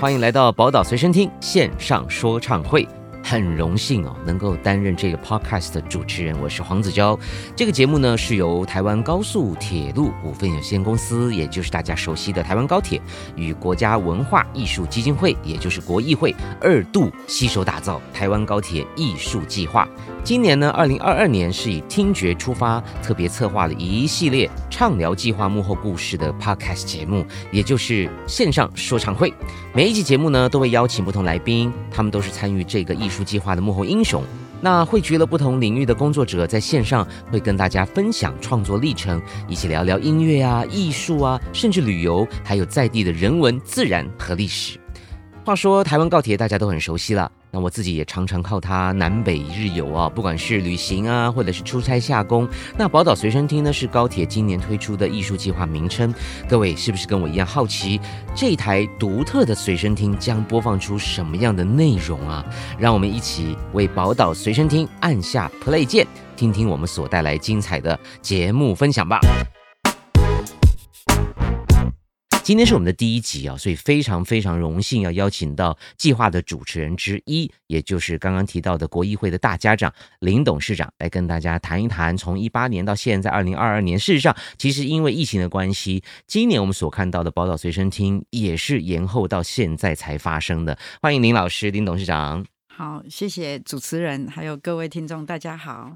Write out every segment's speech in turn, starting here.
欢迎来到宝岛随身听线上说唱会。很荣幸哦，能够担任这个 podcast 的主持人，我是黄子娇。这个节目呢是由台湾高速铁路股份有限公司，也就是大家熟悉的台湾高铁，与国家文化艺术基金会，也就是国艺会二度携手打造台湾高铁艺术计划。今年呢，二零二二年是以听觉出发，特别策划了一系列畅聊计划幕后故事的 podcast 节目，也就是线上说唱会。每一集节目呢，都会邀请不同来宾，他们都是参与这个艺术计划的幕后英雄。那汇聚了不同领域的工作者，在线上会跟大家分享创作历程，一起聊聊音乐啊、艺术啊，甚至旅游，还有在地的人文、自然和历史。话说，台湾高铁大家都很熟悉了。那我自己也常常靠它南北一日游啊，不管是旅行啊，或者是出差下工。那宝岛随身听呢，是高铁今年推出的艺术计划名称。各位是不是跟我一样好奇，这台独特的随身听将播放出什么样的内容啊？让我们一起为宝岛随身听按下 play 键，听听我们所带来精彩的节目分享吧。今天是我们的第一集啊，所以非常非常荣幸要邀请到计划的主持人之一，也就是刚刚提到的国议会的大家长林董事长，来跟大家谈一谈从一八年到现在二零二二年。事实上，其实因为疫情的关系，今年我们所看到的宝岛随身听也是延后到现在才发生的。欢迎林老师，林董事长。好，谢谢主持人，还有各位听众，大家好。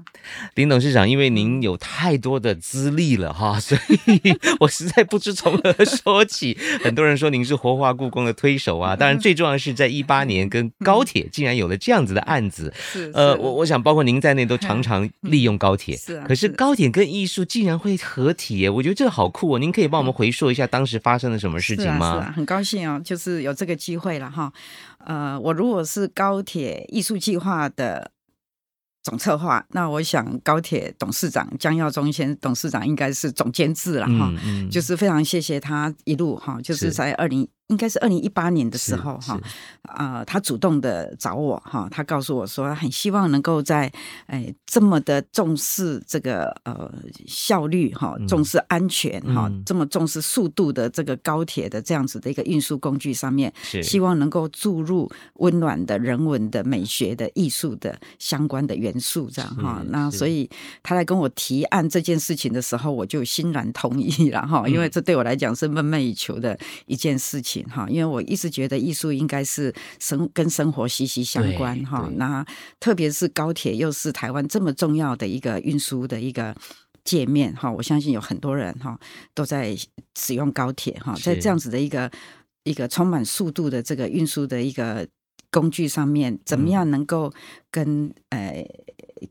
林董事长，因为您有太多的资历了哈，所以 我实在不知从何说起。很多人说您是活化故宫的推手啊，当然最重要的是在一八年跟高铁竟然有了这样子的案子。是，呃，我我想包括您在内都常 常利用高铁。是，可是高铁跟艺术竟然会合体耶，我觉得这个好酷哦。您可以帮我们回溯一下当时发生了什么事情吗？是啊，很高兴哦，就是有这个机会了哈。呃，我如果是高铁艺术计划的总策划，那我想高铁董事长江耀忠先董事长应该是总监制了哈，就是非常谢谢他一路哈，就是在二零。应该是二零一八年的时候哈，啊，他主动的找我哈，他告诉我说，很希望能够在哎这么的重视这个呃效率哈，重视安全哈，这么重视速度的这个高铁的这样子的一个运输工具上面，希望能够注入温暖的人文的美学的艺术的相关的元素这样哈。那所以他来跟我提案这件事情的时候，我就欣然同意了哈，因为这对我来讲是梦寐以求的一件事情。哈，因为我一直觉得艺术应该是生跟生活息息相关哈。那特别是高铁又是台湾这么重要的一个运输的一个界面哈，我相信有很多人哈都在使用高铁哈，在这样子的一个一个充满速度的这个运输的一个工具上面，怎么样能够跟呃。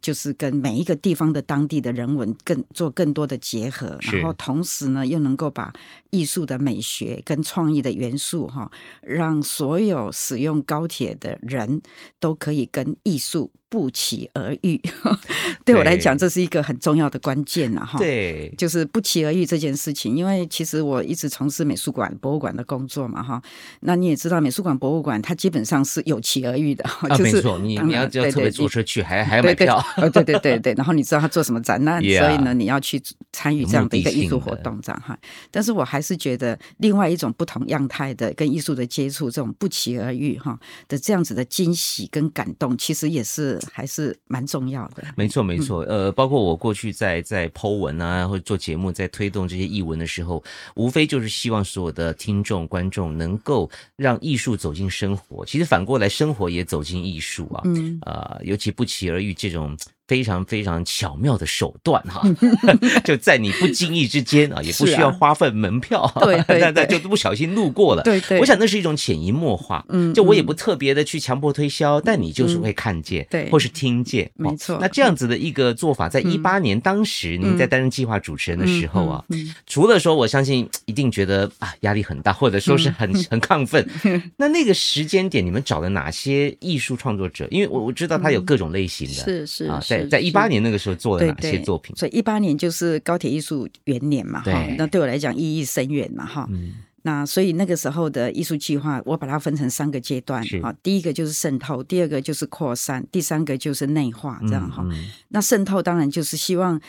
就是跟每一个地方的当地的人文更做更多的结合，然后同时呢，又能够把艺术的美学跟创意的元素哈，让所有使用高铁的人都可以跟艺术。不期而遇，对我来讲，这是一个很重要的关键呐！哈，对，就是不期而遇这件事情。因为其实我一直从事美术馆、博物馆的工作嘛，哈。那你也知道，美术馆、博物馆它基本上是有期而遇的，啊，没错，你你要要特别坐车去，还还要买票，对对对对。然后你知道他做什么展览，所以呢，你要去参与这样的一个艺术活动，这样哈。但是我还是觉得，另外一种不同样态的跟艺术的接触，这种不期而遇哈的这样子的惊喜跟感动，其实也是。还是蛮重要的，没错没错。呃，包括我过去在在剖文啊，或者做节目，在推动这些译文的时候，无非就是希望所有的听众观众能够让艺术走进生活。其实反过来，生活也走进艺术啊。嗯啊，尤其不期而遇这种。非常非常巧妙的手段哈，就在你不经意之间啊，也不需要花费门票，对，那那就不小心路过了。对对，我想那是一种潜移默化，嗯，就我也不特别的去强迫推销，但你就是会看见，对，或是听见，没错。那这样子的一个做法，在一八年当时您在担任计划主持人的时候啊，除了说我相信一定觉得啊压力很大，或者说是很很亢奋，那那个时间点你们找了哪些艺术创作者？因为我我知道他有各种类型的，是是啊。在在一八年那个时候做了哪些作品？所以一八年就是高铁艺术元年嘛，哈，那对我来讲意义深远嘛，哈。那所以那个时候的艺术计划，我把它分成三个阶段，哈。第一个就是渗透，第二个就是扩散，第三个就是内化，这样哈。那渗透当然就是希望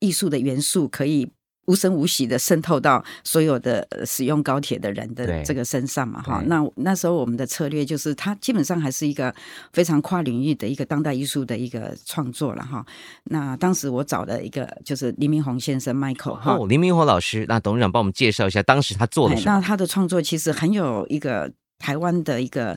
艺术的元素可以。无声无息的渗透到所有的呃使用高铁的人的这个身上嘛，哈。那那时候我们的策略就是，它基本上还是一个非常跨领域的一个当代艺术的一个创作了哈。那当时我找了一个就是黎明宏先生 Michael 哈，哦，黎明火老师，那董事长帮我们介绍一下当时他做了什么？哎那他的创作其实很有一个台湾的一个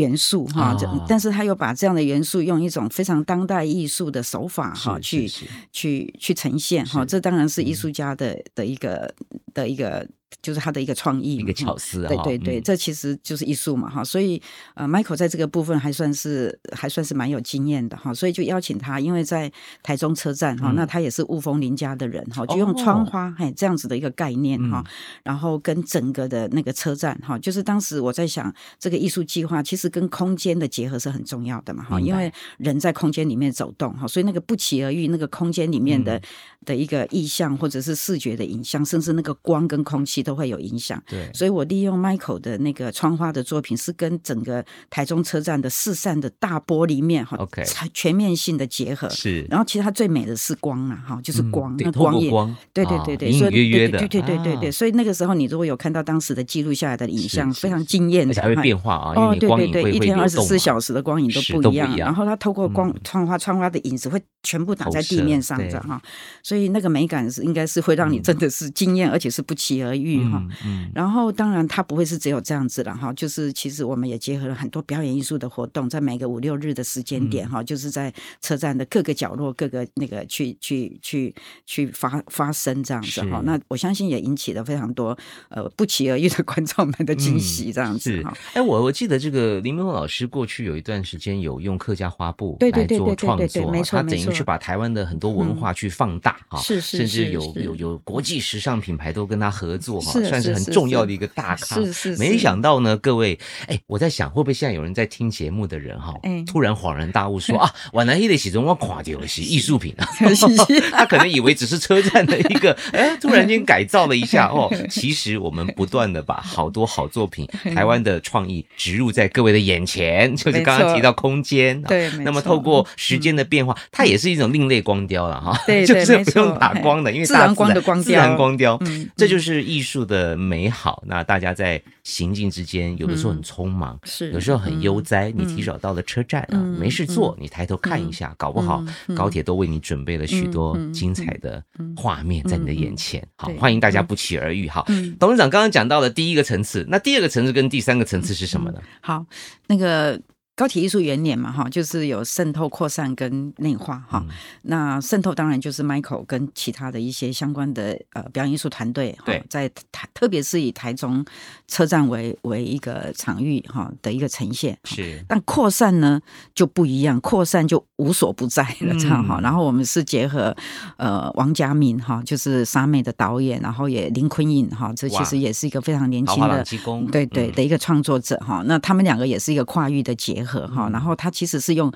元素哈，但是他又把这样的元素用一种非常当代艺术的手法哈是。去去去呈现哈，是。这当然是艺嗯。术家的的一个的一个就是他的一个创意，一个巧思啊对对对，嗯。这其实就是艺术嘛哈，所以呃，Michael 在这个部分还算是还算是蛮有经验的哈，所以就邀请他，因为在台中车站哈，嗯。那他也是雾峰林家的人哈，就用窗哦花嘿这样子的一个概念哈嗯，然后跟整个的那个车站哈，就是当时我在想这个艺术计划其实跟空间的结合是很重要的嘛哈，因为人在空间里面走动哈，所以那个不期而遇那个空间里面的、嗯。的一个意象或者是视觉的影像，甚至那个光跟空气都会有影响。对，所以我利用 Michael 的那个窗花的作品，是跟整个台中车站的四扇的大玻璃面哈 OK 全全面性的结合。是。然后其实它最美的是光啊，哈，就是嗯光，那光也光。对对啊对对，隐所以隐约约的对对对对对对，啊。所以那个时候你如果有看到当时的记录下来的影像，非常惊艳的，而且还会变化啊，因哦，对对对，一天二十四小时的光影都不一样，然后它透过光嗯。窗花窗花的影子会全部打在地面上的哈，所以那个美感是应该是会让你嗯。真的是惊艳，而且是不期而遇哈。嗯嗯然后当然它不会是只有这样子了哈，就是其实我们也结合了很多表演艺术的活动，在每个五六日的时间点嗯哈，就是在车站的各个角落、各个那个去去去去发发生这样子哈。那我相信也引起了非常多呃不期而遇的观众们的惊喜这样子哈。，哎，我我记得这个林明宏老师过去有一段时间有用客家花布对对来做对对对对创作啊，对没错他等于去把台湾的很多文化去放大哈，是是甚至是是有有有国际时尚品牌都跟他合作哈，算是很重要的一个大咖。是是没是想到呢，各位，哎，我在想会不会现在有人在听节目的人哈哎，突然恍然大悟说 啊，皖南一的喜中我垮掉的是艺术品啊，是他可能以为只是车站的一个，哎，突然间改造了一下哦。其实我们不断的把好多好作品、台湾的创意植入在各位的眼前，就是刚刚提到空间。啊对那么透过时间的变化，它也是一种另类光雕了哈。对就是不用打光的，因为自然光的光雕自然光雕，嗯这就是艺术的美好。那大家在行进之间，有的时候很匆忙，是有时候很悠哉。你嗯提早到了车站啊，嗯没事做，你抬头看一下，搞不好嗯高铁都为你准备了许多精彩的画面在你的眼前。好，欢迎大家不期而遇。好，嗯董事长刚刚讲到了第一个层次，那第二个层次跟第三个层次是什么呢？好，那个高铁艺术元年嘛，哈，就是有渗透、扩散跟内化哈。嗯。那渗透当然就是 Michael 跟其他的一些相关的呃表演艺术团队哈对，在台特别是以台中车站为为一个场域哈的一个呈现。是。但扩散呢就不一样，扩散就无所不在了，这样哈。嗯。然后我们是结合呃王家明哈，就是沙妹的导演，然后也林坤颖哈，这其实也是一个非常年轻的对对嗯。的一个创作者哈，那他们两个也是一个跨域的结合哈，嗯然后它其实是用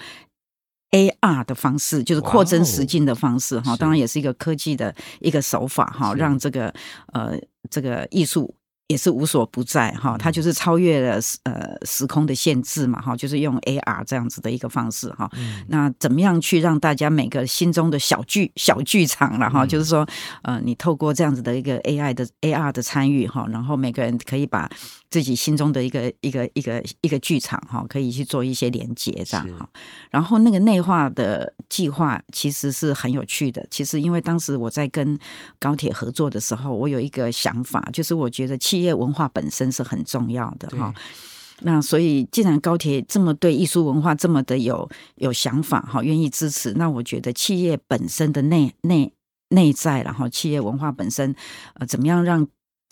AR 的方式，就是扩增实境的方式哈，当然也是一个科技的一个手法哈，让这个呃这个艺术。也是无所不在哈，它就是超越了呃时空的限制嘛哈，就是用 AR 这样子的一个方式哈。嗯那怎么样去让大家每个心中的小剧小剧场了哈？嗯就是说，呃，你透过这样子的一个 AI 的 AR 的参与哈，然后每个人可以把自己心中的一个一个一个一个剧场哈，可以去做一些连接这样哈。然后那个内化的计划其实是很有趣的。其实因为当时我在跟高铁合作的时候，我有一个想法，就是我觉得企业文化本身是很重要的哈。那所以，既然高铁这么对艺术文化这么的有有想法哈，愿意支持，那我觉得企业本身的内内内在，然后企业文化本身，呃，怎么样让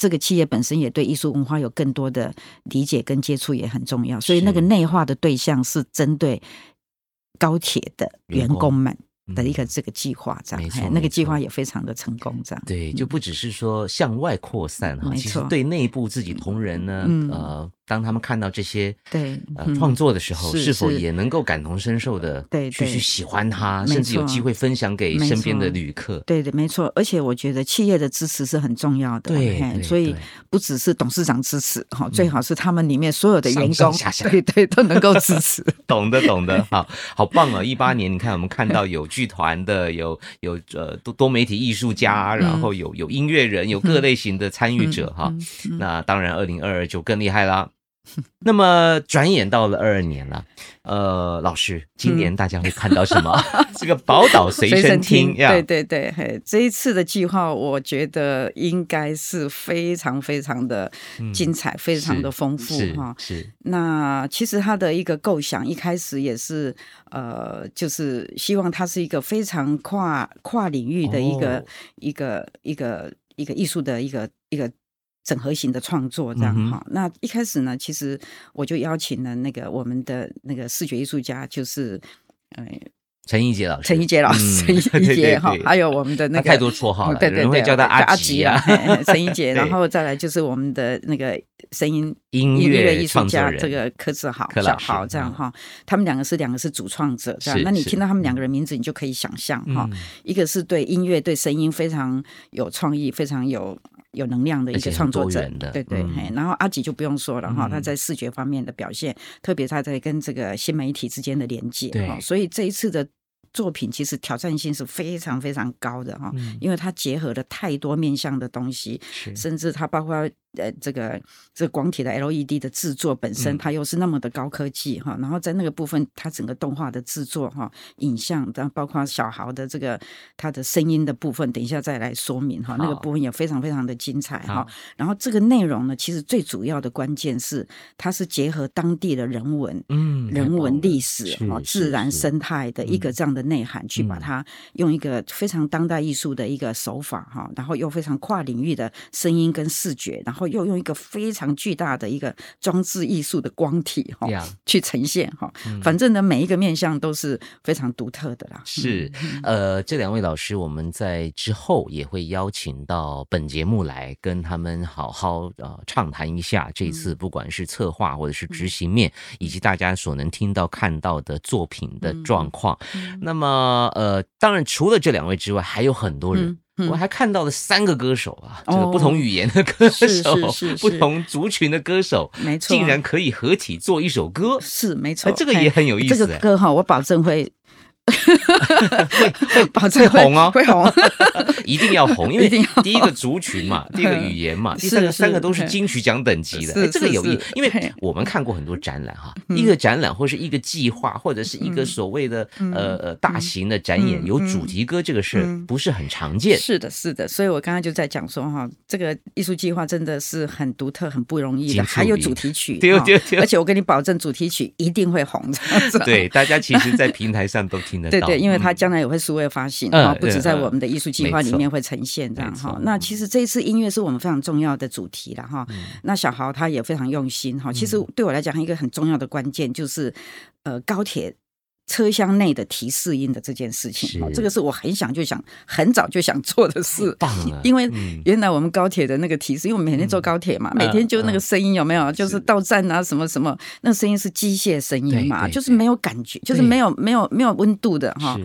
这个企业本身也对艺术文化有更多的理解跟接触也很重要。所以，那个是内化的对象是针对高铁的员工。们的一个这个计划，这样，那个计划也非常的成功，这样。对，就不只是说向外扩散哈，其实对内部自己同仁呢，嗯。呃，当他们看到这些对呃嗯创作的时候，是是否也能够感同身受的对对去去喜欢它，甚至有机会分享给身边的旅客？对对，没错，而且我觉得企业的支持是很重要的，对对所以不只是董事长支持哈，最好是他们里面所有的员工，对对都能够支持。懂的，懂的，好好棒哦！一八年，你看我们看到有剧团的，有有呃多多媒体艺术家，然后有有音乐人，有各类型的参与者哈。那当然，二零二二就更厉害啦。那么转眼到了二二年了，呃，老师，今年大家会看到什么？这个宝岛随身听呀，对对对，嘿，这一次的计划，我觉得应该是非常非常的精彩，非常的丰富哈。是那其实他的一个构想一开始也是呃，就是希望它是一个非常跨跨领域的一个、哦一个一个一个艺术的一个一个。整合型的创作这样哈、那一开始呢，其实我就邀请了那个我们的那个视觉艺术家，就是呃陈怡杰老师，陈怡杰老师，陈嗯怡对杰哈，还有我们的那个太多绰号了，哦对对会叫他阿吉啊。陈怡杰，然后再来就是我们的那个声音 音乐乐艺术家这个柯志豪、柯老师小豪这样嗯。哈，他们两个是两个是主创者这样那你听到他们两个人名字，你就可以想象哈，嗯。一个是对音乐、对声音非常有创意、非常有有能量的一个创作者。对对，嗯，然后阿吉就不用说了哈，嗯。他在视觉方面的表现，特别他在跟这个新媒体之间的连接对。哈，所以这一次的。作品其实挑战性是非常非常高的哈，嗯。因为它结合了太多面向的东西，甚至它包括呃这个这个广体的 LED 的制作本身，嗯它又是那么的高科技哈，然后在那个部分，它整个动画的制作哈，影像，然后包括小豪的这个他的声音的部分，等一下再来说明哈，那个部分也非常非常的精彩哈。然后这个内容呢，其实最主要的关键是它是结合当地的人文。嗯人文历史是哈，自然生态的一个嗯这样的内涵，去把嗯它用一个非常当代艺术的一个手法哈，然后又非常跨领域的声音跟视觉，然后又用一个非常巨大的一个装置艺术的光体哈呀去呈现哈。嗯反正呢，每一个面相都是非常独特的啦。是嗯，呃，这两位老师，我们在之后也会邀请到本节目来跟他们好好呃畅谈一下这嗯次不管是策划或者是执行面，以及大家所能听到看到的作品的嗯状况。那么呃，当然除了这两位之外，还有很多人。我还看到了三个歌手啊，这个哦不同语言的歌手，不同族群的歌手，没错竟然可以合体做一首歌，是没错哎，这个也很有意思这个哎歌哈，我保证会。会保证会红哦。会红。一定要红，因为第一个族群嘛，第一个语言嘛，第三个三个都是是。金曲奖等级的，这个有意是，因为我们看过很多展览哈，嗯。一个展览或是一个计划或者是一个所谓的呃呃大型的展演嗯有主题歌这个事不是很常见，是的，是的，所以我刚刚就在讲说哈，这个艺术计划真的是很独特、很不容易的，还有主题曲，对对对而且我跟你保证，主题曲一定会红的。对，大家其实，在平台上都听得到，对对，因为它嗯将来也会数位发行嗯哈，不止在我们的艺术计划里面会呈现这样哈。那其实这一次音乐是我们非常重要的主题了哈。嗯那小豪他也非常用心哈。其实对我来讲，一个很重要的关键就是呃高铁。车厢内的提示音的这件事情，这个是我很想就想很早就想做的事，因为嗯。原来我们高铁的那个提示，因为我们每天坐高铁嘛，每天就那个声音有没有？就是到站啊什么什么，那声音是机械声音嘛，就是没有感觉，就是没有没有没有温度的哈。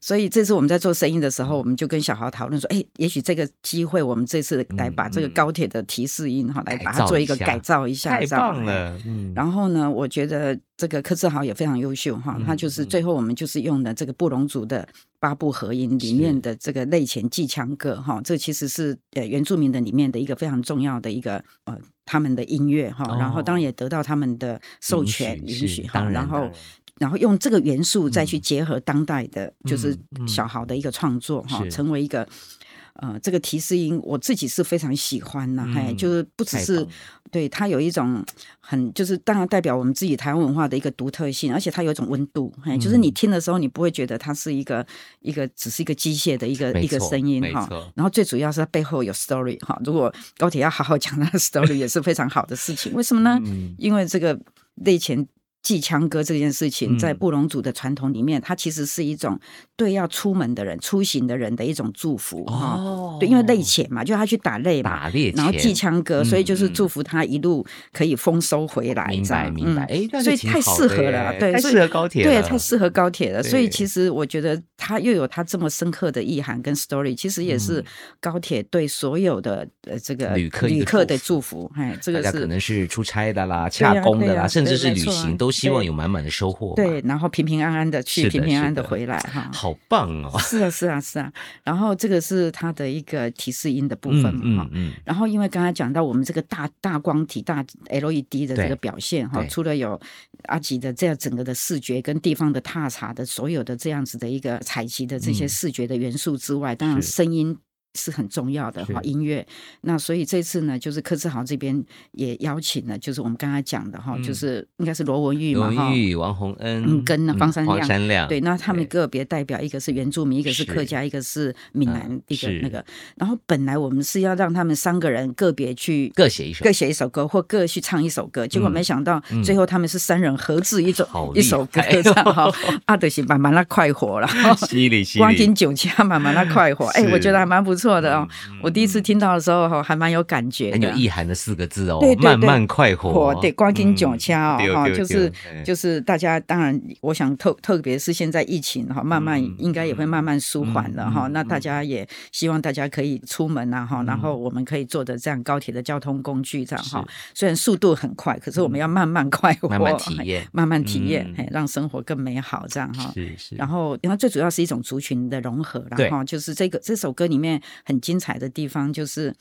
是所以这次我们在做生意的时候，我们就跟小豪讨论说，哎，也许这个机会，我们这次来把这个高铁的提示音哈，来把它做一个改造一下，太棒。了，嗯，然后呢，我觉得这个柯志豪也非常优秀哈，嗯他就是最后我们就是用的这个布隆族的八部合音里面的这个泪前祭腔歌哈，这其实是呃原住民的里面的一个非常重要的一个呃他们的音乐哈，哦然后当然也得到他们的授权允许哈，然然后当然然后用这个元素再去结合当代的，就是嗯小豪的一个创作哈，是成为一个。呃，这个提示音我自己是非常喜欢呐、嗯嘿，就是不只是对它有一种很，就是当然代表我们自己台湾文化的一个独特性，而且它有一种温度，嘿，就是嗯你听的时候，你不会觉得它是一个一个只是一个机械的一个一个错声音哈。然后最主要是它背后有 story 哈，如果高铁要好好讲它的 story 也是非常好的事情。为什么呢？嗯因为这个内前祭枪歌这件事情，嗯在布隆族的传统里面，它其实是一种对要出门的人、出行的人的一种祝福哈。哦对，因为猎钱嘛，就他去打猎嘛，打猎然后前祭枪歌，所以就是祝福他一路可以丰收回来。明白明白，所以太适合了对太适合高铁对，太适合高铁了。所以其实我觉得它又有它这么深刻的意涵跟 story，其实也是高铁对所有的呃这个嗯旅客旅客的祝祝福。哎，这个是可能是出差的啦、洽公的啦，甚至是旅行，都希望有满满的收获。对，然后平平安安的去，的平平安安的的回来哈。好棒哦！是啊，是啊，是啊。然后这个是它的一个提示音的部分嗯嘛哈嗯。嗯，然后，因为刚才讲到我们这个大大光体、大 LED 的这个表现哈，除了有阿吉的这样整个的视觉跟地方的踏查的所有的这样子的一个采集的这些嗯视觉的元素之外，当然声音。是很重要的哈，音乐。那所以这次呢，就是柯志豪这边也邀请了，就是我们刚才讲的哈，嗯就是应该是罗文玉嘛罗哈，玉、王洪恩嗯跟那方山亮黄山亮，对，那他们个别代表，一个是原住民，一个是客家，一个是闽南，嗯一个那个。然后本来我们是要让他们三个人个别去各写一首各写一首歌，或各去唱一首歌。结果嗯没想到嗯最后他们是三人合制一首一首歌害，这样哈。啊，德是慢慢那快活了，犀利犀利光听酒家慢慢那快活。哎，是我觉得还蛮不错的哦。嗯我第一次听到的时候哈，还蛮有感觉很有。意涵的四个字哦，对对对慢慢快活火，对，光听酒嗯家哦，哈，就是就是大家当然，我想特特别是现在疫情哈，慢慢嗯应该也会慢慢舒缓了哈。那大家也希望大家可以出门啊哈，然后嗯我们可以坐着这样高铁的交通工具这样哈。虽然速度很快，可是我们要慢慢快活，慢慢体验慢慢体验嗯，嘿让生活更美好这样哈。是是，然后，然后最主要是一种族群的融合，对然后就是这个这首歌里面很精彩的地方就是。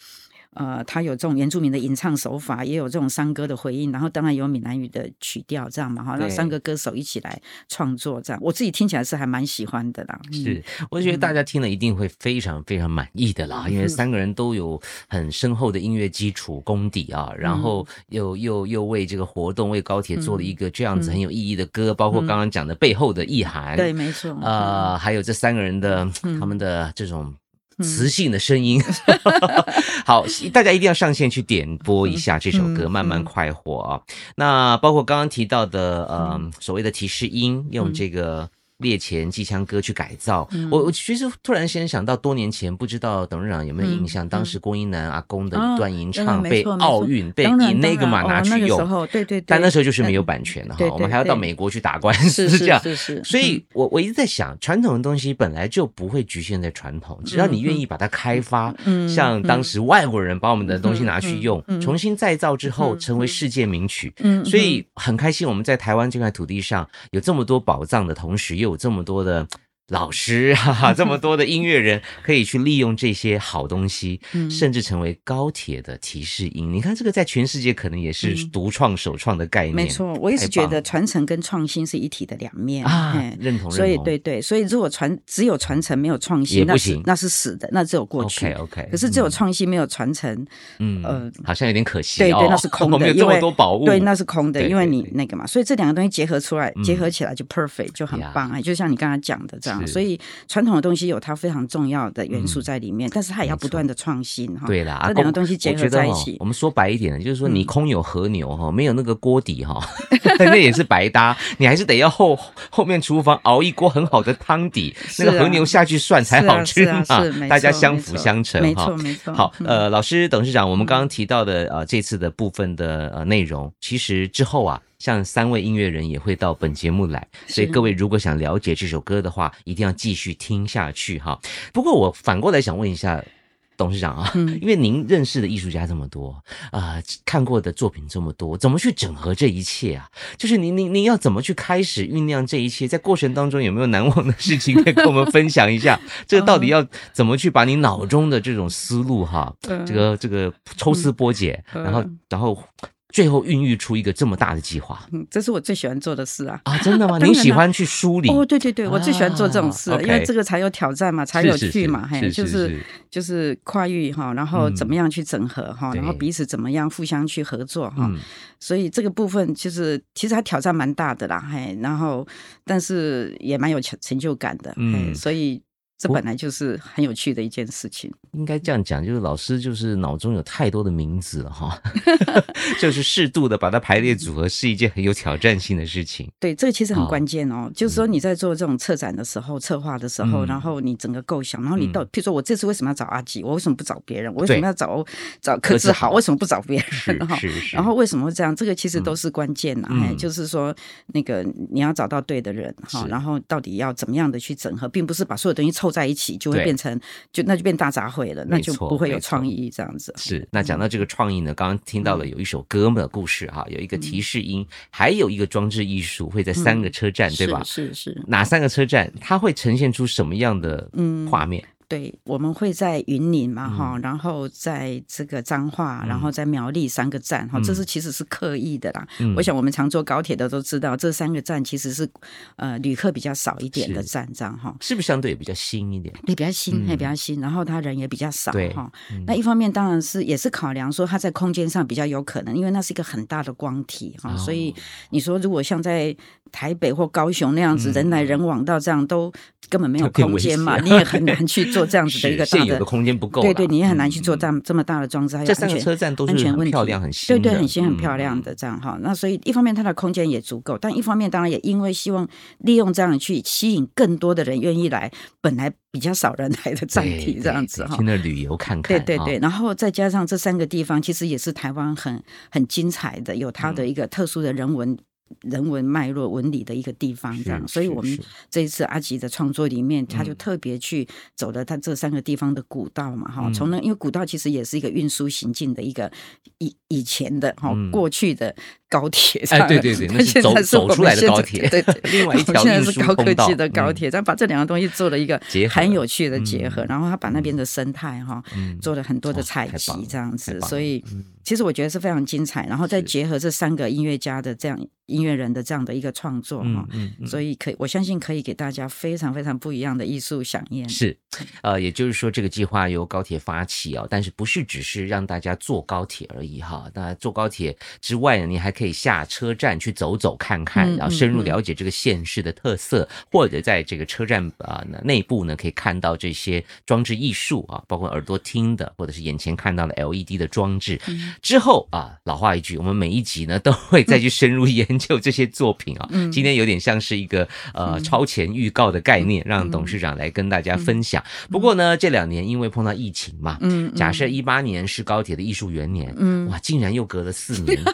呃，它有这种原住民的吟唱手法，也有这种山歌的回应，然后当然有闽南语的曲调，这样嘛哈，那三个歌手一起来创作，这样我自己听起来是还蛮喜欢的啦。嗯是，我觉得大家听了一定会非常非常满意的啦，因为三个人都有很深厚的音乐基础功底啊，然后又又又为这个活动为高铁做了一个这样子很有意义的歌，包括刚刚讲的背后的意涵，对，没错。呃，还有这三个人的他们的这种。磁性的声音，好，大家一定要上线去点播一下这首歌《嗯慢慢快活》啊。那包括刚刚提到的，呃，所谓的提示音，用这个。猎前机枪哥去改造，我我其实突然先想到多年前，不知道董事长有没有印象？当时郭英男阿公的一段吟唱被奥运被以那个马拿去用，对对对，但那时候就是没有版权的哈，我们还要到美国去打官司这样，是是。所以我我一直在想，传统的东西本来就不会局限在传统，只要你愿意把它开发，像当时外国人把我们的东西拿去用，重新再造之后成为世界名曲，所以很开心我们在台湾这块土地上有这么多宝藏的同时，又有这么多的老师，哈哈，这么多的音乐人可以去利用这些好东西，甚至成为高铁的提示音。你看这个在全世界可能也是独创首创的概念。没错，我一直觉得传承跟创新是一体的两面啊，认同。所以对对，所以如果传只有传承没有创新，也不行，那是死的，那只有过去。OK OK。可是只有创新没有传承，嗯呃，好像有点可惜。对对，那是空的，我们有这么多宝物。对，那是空的，因为你那个嘛，所以这两个东西结合出来，结合起来就 perfect，就很棒哎，就像你刚才讲的这样。所以传统的东西有它非常重要的元素在里面，但是它也要不断的创新哈。对啦，这两个东西结合在一起。我们说白一点呢，就是说你空有和牛哈，没有那个锅底哈，那也是白搭。你还是得要后后面厨房熬一锅很好的汤底，那个和牛下去涮才好吃嘛。大家相辅相成没错没错。好，呃，老师董事长，我们刚刚提到的呃这次的部分的呃内容，其实之后啊。像三位音乐人也会到本节目来，所以各位如果想了解这首歌的话，一定要继续听下去哈。不过我反过来想问一下董事长啊，因为您认识的艺术家这么多啊、呃，看过的作品这么多，怎么去整合这一切啊？就是您您您要怎么去开始酝酿这一切？在过程当中有没有难忘的事情 可以跟我们分享一下？这个到底要怎么去把你脑中的这种思路哈，这个这个抽丝剥茧，然后然后。最后孕育出一个这么大的计划，嗯，这是我最喜欢做的事啊！啊，真的吗？你喜欢去梳理？哦，对对对，我最喜欢做这种事，啊、因为这个才有挑战嘛，才有趣嘛，嘿，就是就是跨域哈，然后怎么样去整合哈，嗯、然后彼此怎么样互相去合作哈，嗯、所以这个部分就是其实它挑战蛮大的啦，嘿，然后但是也蛮有成成就感的，嗯，所以。这本来就是很有趣的一件事情。应该这样讲，就是老师就是脑中有太多的名字了哈，就是适度的把它排列组合，是一件很有挑战性的事情。对，这个其实很关键哦。就是说你在做这种策展的时候、策划的时候，然后你整个构想，然后你到，譬如说我这次为什么要找阿吉，我为什么不找别人？我为什么要找找柯志豪？为什么不找别人？哈，然后为什么会这样？这个其实都是关键呐。哎，就是说那个你要找到对的人哈，然后到底要怎么样的去整合，并不是把所有东西凑在一起就会变成就那就变大杂烩了，那就不会有创意这样子。是那讲到这个创意呢，刚刚听到了有一首歌的故事哈，有一个提示音，还有一个装置艺术会在三个车站对吧？是是哪三个车站？它会呈现出什么样的嗯画面？对，我们会在云林嘛，哈，然后在这个彰化，然后在苗栗三个站，哈，这是其实是刻意的啦。我想我们常坐高铁的都知道，这三个站其实是呃旅客比较少一点的站，这样哈，是不是相对也比较新一点？对，比较新，也比较新，然后他人也比较少，哈。那一方面当然是也是考量说它在空间上比较有可能，因为那是一个很大的光体，哈，所以你说如果像在台北或高雄那样子人来人往到这样都根本没有空间嘛，你也很难去 做这样子的一个大的空间不够，对对，你也很难去做这样这么大的装置。这三个车站都是很漂亮、很新，对对，很新很漂亮的这样哈。那所以一方面它的空间也足够，但一方面当然也因为希望利用这样去吸引更多的人愿意来本来比较少人来的站体这样子哈，去那旅游看看。对对对，然后再加上这三个地方其实也是台湾很很精彩的，有它的一个特殊的人文。人文脉络文理的一个地方，这样，所以我们这一次阿吉的创作里面，他就特别去走了他这三个地方的古道嘛，哈，从那因为古道其实也是一个运输行进的一个以以前的哈过去的。高铁，哎，对对对，那是走走出来的高铁，对对，另 外一条运输高科技的高铁，他把这两个东西做了一个 很有趣的结合，然后他把那边的生态哈做了很多的采集，这样子，所以其实我觉得是非常精彩。然后再结合这三个音乐家的这样音乐人的这样的一个创作哈，所以可以我相信可以给大家非常非常不一样的艺术响应。是，呃，也就是说这个计划由高铁发起啊，但是不是只是让大家坐高铁而已哈？那坐高铁之外呢，你还可以下车站去走走看看，然后深入了解这个县市的特色，或者在这个车站啊内部呢，可以看到这些装置艺术啊，包括耳朵听的，或者是眼前看到的 LED 的装置。之后啊，老话一句，我们每一集呢都会再去深入研究这些作品啊。今天有点像是一个呃超前预告的概念，让董事长来跟大家分享。不过呢，这两年因为碰到疫情嘛，嗯，假设一八年是高铁的艺术元年，嗯，哇，竟然又隔了四年。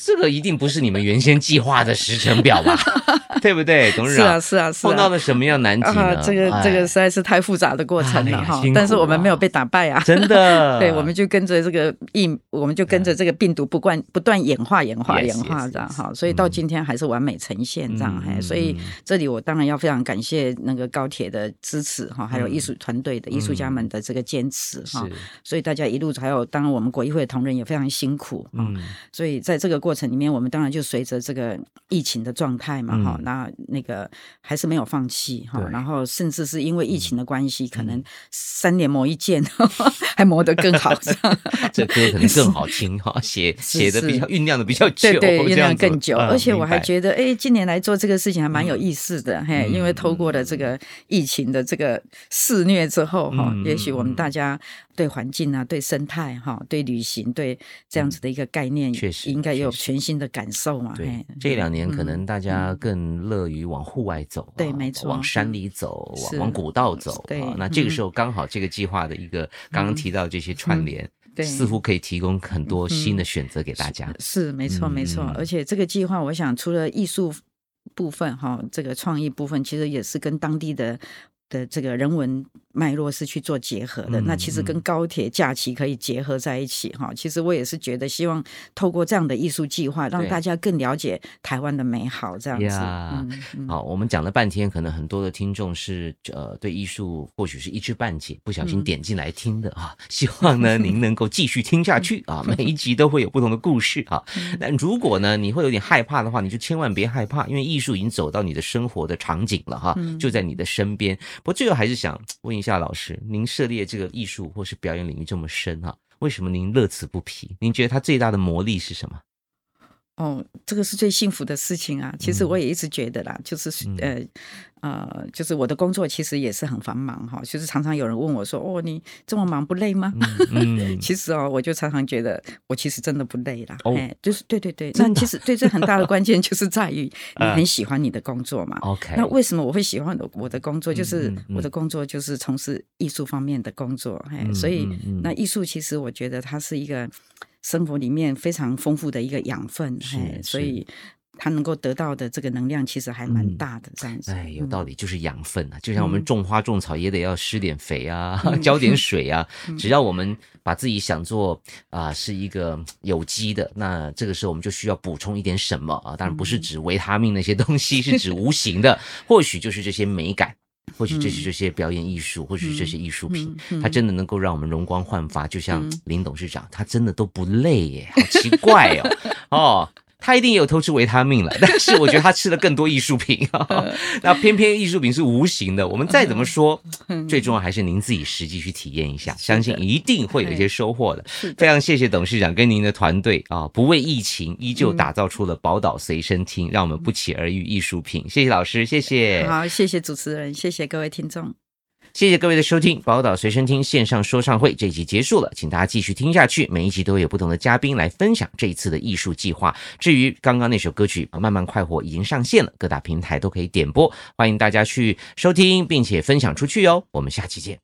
这个一定不是你们原先计划的时程表吧？对不对，董事长？是啊，是啊，是啊碰到了什么样难题呢？这个这个实在是太复杂的过程了哈。但是我们没有被打败啊，真的。对，我们就跟着这个疫，我们就跟着这个病毒不断不断演化、演化、演化这样哈。所以到今天还是完美呈现这样。所以这里我当然要非常感谢那个高铁的支持哈，还有艺术团队的艺术家们的这个坚持哈。所以大家一路还有，当然我们国议会的同仁也非常辛苦嗯。所以在这个过程里面，我们当然就随着这个疫情的状态嘛哈。那那个还是没有放弃哈，然后甚至是因为疫情的关系，可能三年磨一剑，还磨得更好。这歌可能更好听哈，写 写的比较酝酿的比较久，对对，酝酿更久。而且我还觉得，哎，近年来做这个事情还蛮有意思的，嘿，因为透过了这个疫情的这个肆虐之后哈，也许我们大家。对环境啊，对生态哈，对旅行，对这样子的一个概念，确实应该有全新的感受嘛。对，这两年可能大家更乐于往户外走，对，没错，往山里走，往往古道走。对，那这个时候刚好这个计划的一个刚刚提到这些串联，对，似乎可以提供很多新的选择给大家。是，没错，没错。而且这个计划，我想除了艺术部分哈，这个创意部分，其实也是跟当地的。的这个人文脉络是去做结合的，那其实跟高铁假期可以结合在一起哈。其实我也是觉得，希望透过这样的艺术计划，让大家更了解台湾的美好。这样子，好，我们讲了半天，可能很多的听众是呃对艺术或许是一知半解，不小心点进来听的啊。希望呢您能够继续听下去啊，每一集都会有不同的故事啊。那如果呢你会有点害怕的话，你就千万别害怕，因为艺术已经走到你的生活的场景了哈，就在你的身边。不过最后还是想问一下老师，您涉猎这个艺术或是表演领域这么深哈，为什么您乐此不疲？您觉得它最大的魔力是什么？哦，这个是最幸福的事情啊！其实我也一直觉得啦，就是呃呃，就是我的工作其实也是很繁忙哈，就是常常有人问我说：“哦，你这么忙不累吗？”嗯，其实哦，我就常常觉得我其实真的不累啦。哦，就是对对对，那其实对这很大的关键就是在于 你很喜欢你的工作嘛。OK，那为什么我会喜欢我的工作？就是我的工作就是从事艺术方面的工作，哎，所以那艺术其实我觉得它是一个生活里面非常丰富的一个养分，哎，所以。它能够得到的这个能量其实还蛮大的，这样子。哎，有道理，就是养分啊，就像我们种花种草也得要施点肥啊，浇点水啊。只要我们把自己想做啊是一个有机的，那这个时候我们就需要补充一点什么啊？当然不是指维他命那些东西，是指无形的，或许就是这些美感，或许这是这些表演艺术，或许这些艺术品，它真的能够让我们容光焕发。就像林董事长，他真的都不累耶，好奇怪哦，哦。他一定也有偷吃维他命了，但是我觉得他吃了更多艺术品。那偏偏艺术品是无形的，我们再怎么说，最重要还是您自己实际去体验一下，相信一定会有一些收获的。非常谢谢董事长跟您的团队啊，不畏疫情，依旧打造出了宝岛随身听，让我们不期而遇艺术品。谢谢老师，谢谢。好，谢谢主持人，谢谢各位听众。谢谢各位的收听，宝岛随身听线上说唱会这一集结束了，请大家继续听下去。每一集都有不同的嘉宾来分享这一次的艺术计划。至于刚刚那首歌曲《慢慢快活》已经上线了，各大平台都可以点播，欢迎大家去收听并且分享出去哟。我们下期见。